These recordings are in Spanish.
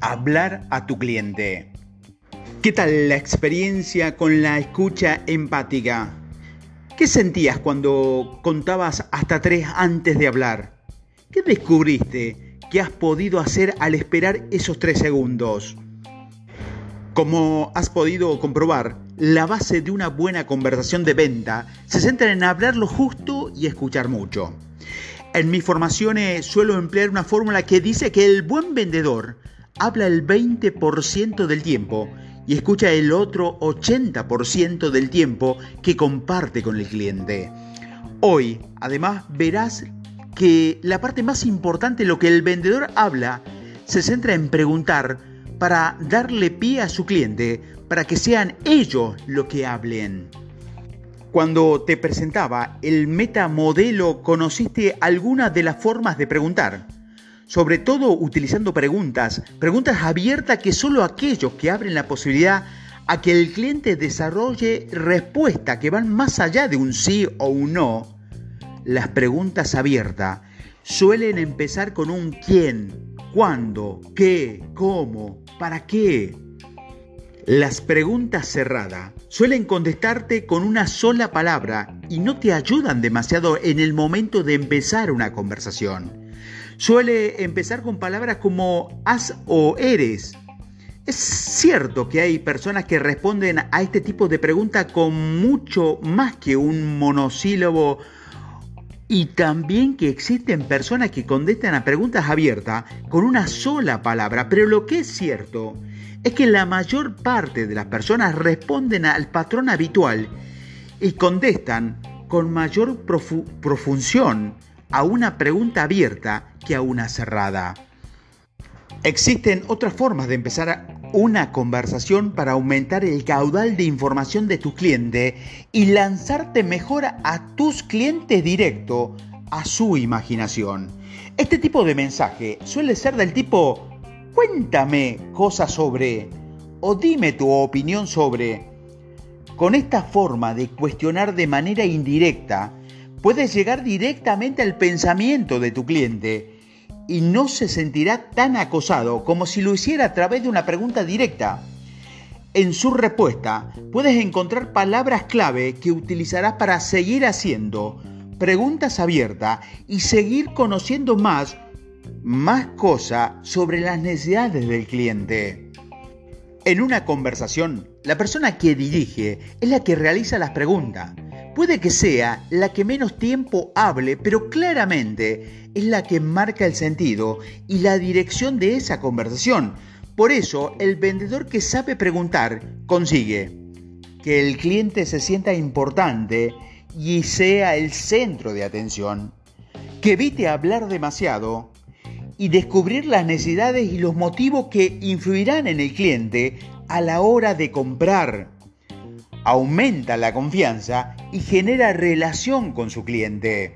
Hablar a tu cliente. ¿Qué tal la experiencia con la escucha empática? ¿Qué sentías cuando contabas hasta tres antes de hablar? ¿Qué descubriste que has podido hacer al esperar esos tres segundos? Como has podido comprobar, la base de una buena conversación de venta se centra en hablar lo justo y escuchar mucho. En mis formaciones suelo emplear una fórmula que dice que el buen vendedor habla el 20% del tiempo y escucha el otro 80% del tiempo que comparte con el cliente. Hoy, además, verás que la parte más importante, lo que el vendedor habla, se centra en preguntar para darle pie a su cliente, para que sean ellos lo que hablen. Cuando te presentaba el metamodelo, conociste algunas de las formas de preguntar, sobre todo utilizando preguntas, preguntas abiertas que solo aquellos que abren la posibilidad a que el cliente desarrolle respuestas que van más allá de un sí o un no. Las preguntas abiertas suelen empezar con un quién, cuándo, qué, cómo, para qué. Las preguntas cerradas suelen contestarte con una sola palabra y no te ayudan demasiado en el momento de empezar una conversación. Suele empezar con palabras como has o eres. Es cierto que hay personas que responden a este tipo de preguntas con mucho más que un monosílabo y también que existen personas que contestan a preguntas abiertas con una sola palabra, pero lo que es cierto es que la mayor parte de las personas responden al patrón habitual y contestan con mayor profunción a una pregunta abierta que a una cerrada. Existen otras formas de empezar una conversación para aumentar el caudal de información de tu cliente y lanzarte mejor a tus clientes directo a su imaginación. Este tipo de mensaje suele ser del tipo, cuéntame cosas sobre o dime tu opinión sobre. Con esta forma de cuestionar de manera indirecta, puedes llegar directamente al pensamiento de tu cliente y no se sentirá tan acosado como si lo hiciera a través de una pregunta directa. En su respuesta puedes encontrar palabras clave que utilizarás para seguir haciendo preguntas abiertas y seguir conociendo más, más cosas sobre las necesidades del cliente. En una conversación, la persona que dirige es la que realiza las preguntas Puede que sea la que menos tiempo hable, pero claramente es la que marca el sentido y la dirección de esa conversación. Por eso, el vendedor que sabe preguntar consigue que el cliente se sienta importante y sea el centro de atención, que evite hablar demasiado y descubrir las necesidades y los motivos que influirán en el cliente a la hora de comprar aumenta la confianza y genera relación con su cliente.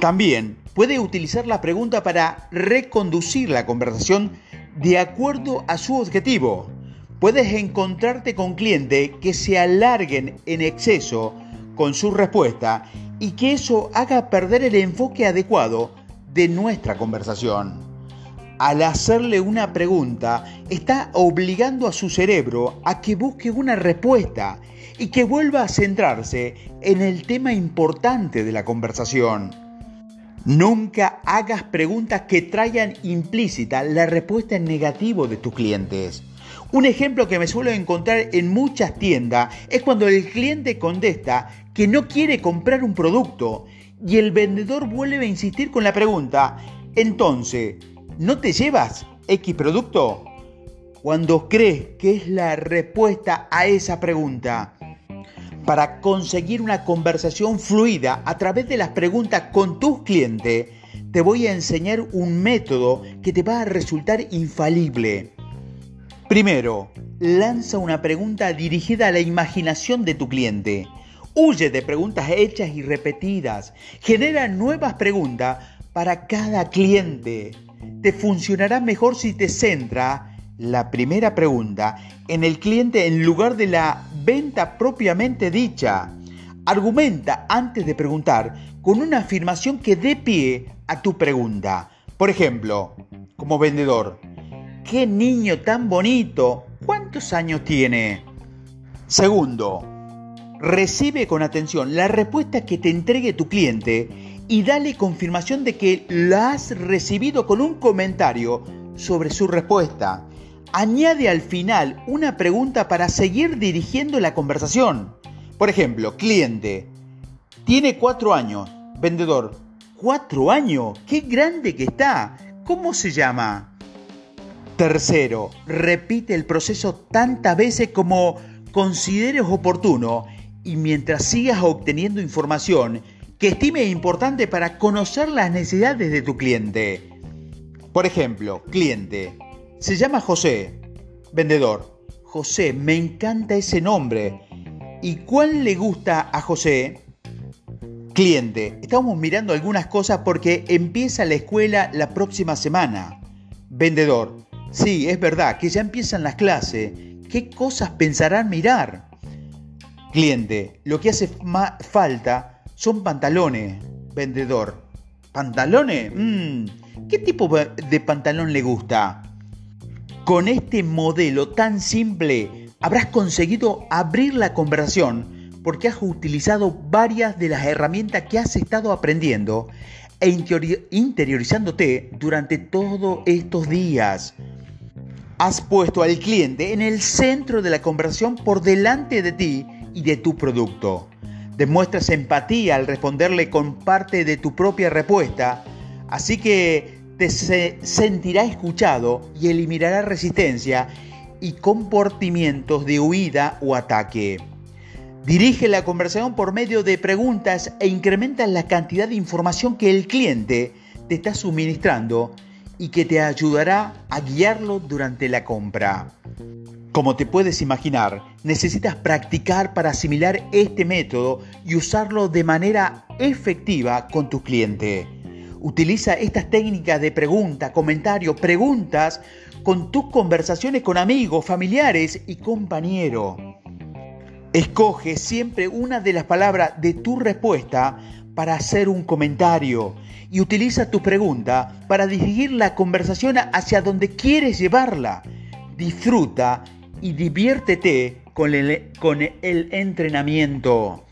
También puede utilizar la pregunta para reconducir la conversación de acuerdo a su objetivo. Puedes encontrarte con clientes que se alarguen en exceso con su respuesta y que eso haga perder el enfoque adecuado de nuestra conversación al hacerle una pregunta, está obligando a su cerebro a que busque una respuesta y que vuelva a centrarse en el tema importante de la conversación. Nunca hagas preguntas que traigan implícita la respuesta en negativo de tus clientes. Un ejemplo que me suelo encontrar en muchas tiendas es cuando el cliente contesta que no quiere comprar un producto y el vendedor vuelve a insistir con la pregunta, entonces, ¿No te llevas X producto? Cuando crees que es la respuesta a esa pregunta. Para conseguir una conversación fluida a través de las preguntas con tus clientes, te voy a enseñar un método que te va a resultar infalible. Primero, lanza una pregunta dirigida a la imaginación de tu cliente. Huye de preguntas hechas y repetidas. Genera nuevas preguntas para cada cliente te funcionará mejor si te centra la primera pregunta en el cliente en lugar de la venta propiamente dicha. Argumenta antes de preguntar con una afirmación que dé pie a tu pregunta. Por ejemplo, como vendedor, qué niño tan bonito. ¿Cuántos años tiene? Segundo, recibe con atención la respuesta que te entregue tu cliente y dale confirmación de que la has recibido con un comentario sobre su respuesta. Añade al final una pregunta para seguir dirigiendo la conversación. Por ejemplo, cliente, tiene cuatro años, vendedor, cuatro años, qué grande que está, ¿cómo se llama? Tercero, repite el proceso tantas veces como consideres oportuno y mientras sigas obteniendo información que estime importante para conocer las necesidades de tu cliente. Por ejemplo, cliente, se llama José, vendedor. José, me encanta ese nombre. ¿Y cuál le gusta a José? Cliente, estamos mirando algunas cosas porque empieza la escuela la próxima semana. Vendedor, sí, es verdad que ya empiezan las clases. ¿Qué cosas pensarán mirar? Cliente, lo que hace falta son pantalones. Vendedor, ¿pantalones? Mm, ¿Qué tipo de pantalón le gusta? Con este modelo tan simple habrás conseguido abrir la conversación porque has utilizado varias de las herramientas que has estado aprendiendo e interiorizándote durante todos estos días. Has puesto al cliente en el centro de la conversación por delante de ti y de tu producto. Demuestras empatía al responderle con parte de tu propia respuesta, así que te sentirá escuchado y eliminará resistencia y comportamientos de huida o ataque. Dirige la conversación por medio de preguntas e incrementa la cantidad de información que el cliente te está suministrando y que te ayudará a guiarlo durante la compra. Como te puedes imaginar, necesitas practicar para asimilar este método y usarlo de manera efectiva con tu cliente. Utiliza estas técnicas de pregunta, comentario, preguntas con tus conversaciones con amigos, familiares y compañeros. Escoge siempre una de las palabras de tu respuesta para hacer un comentario y utiliza tu pregunta para dirigir la conversación hacia donde quieres llevarla. Disfruta y diviértete con el, con el entrenamiento.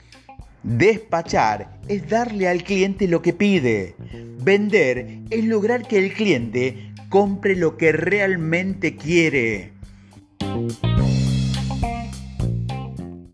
Despachar es darle al cliente lo que pide. Vender es lograr que el cliente compre lo que realmente quiere.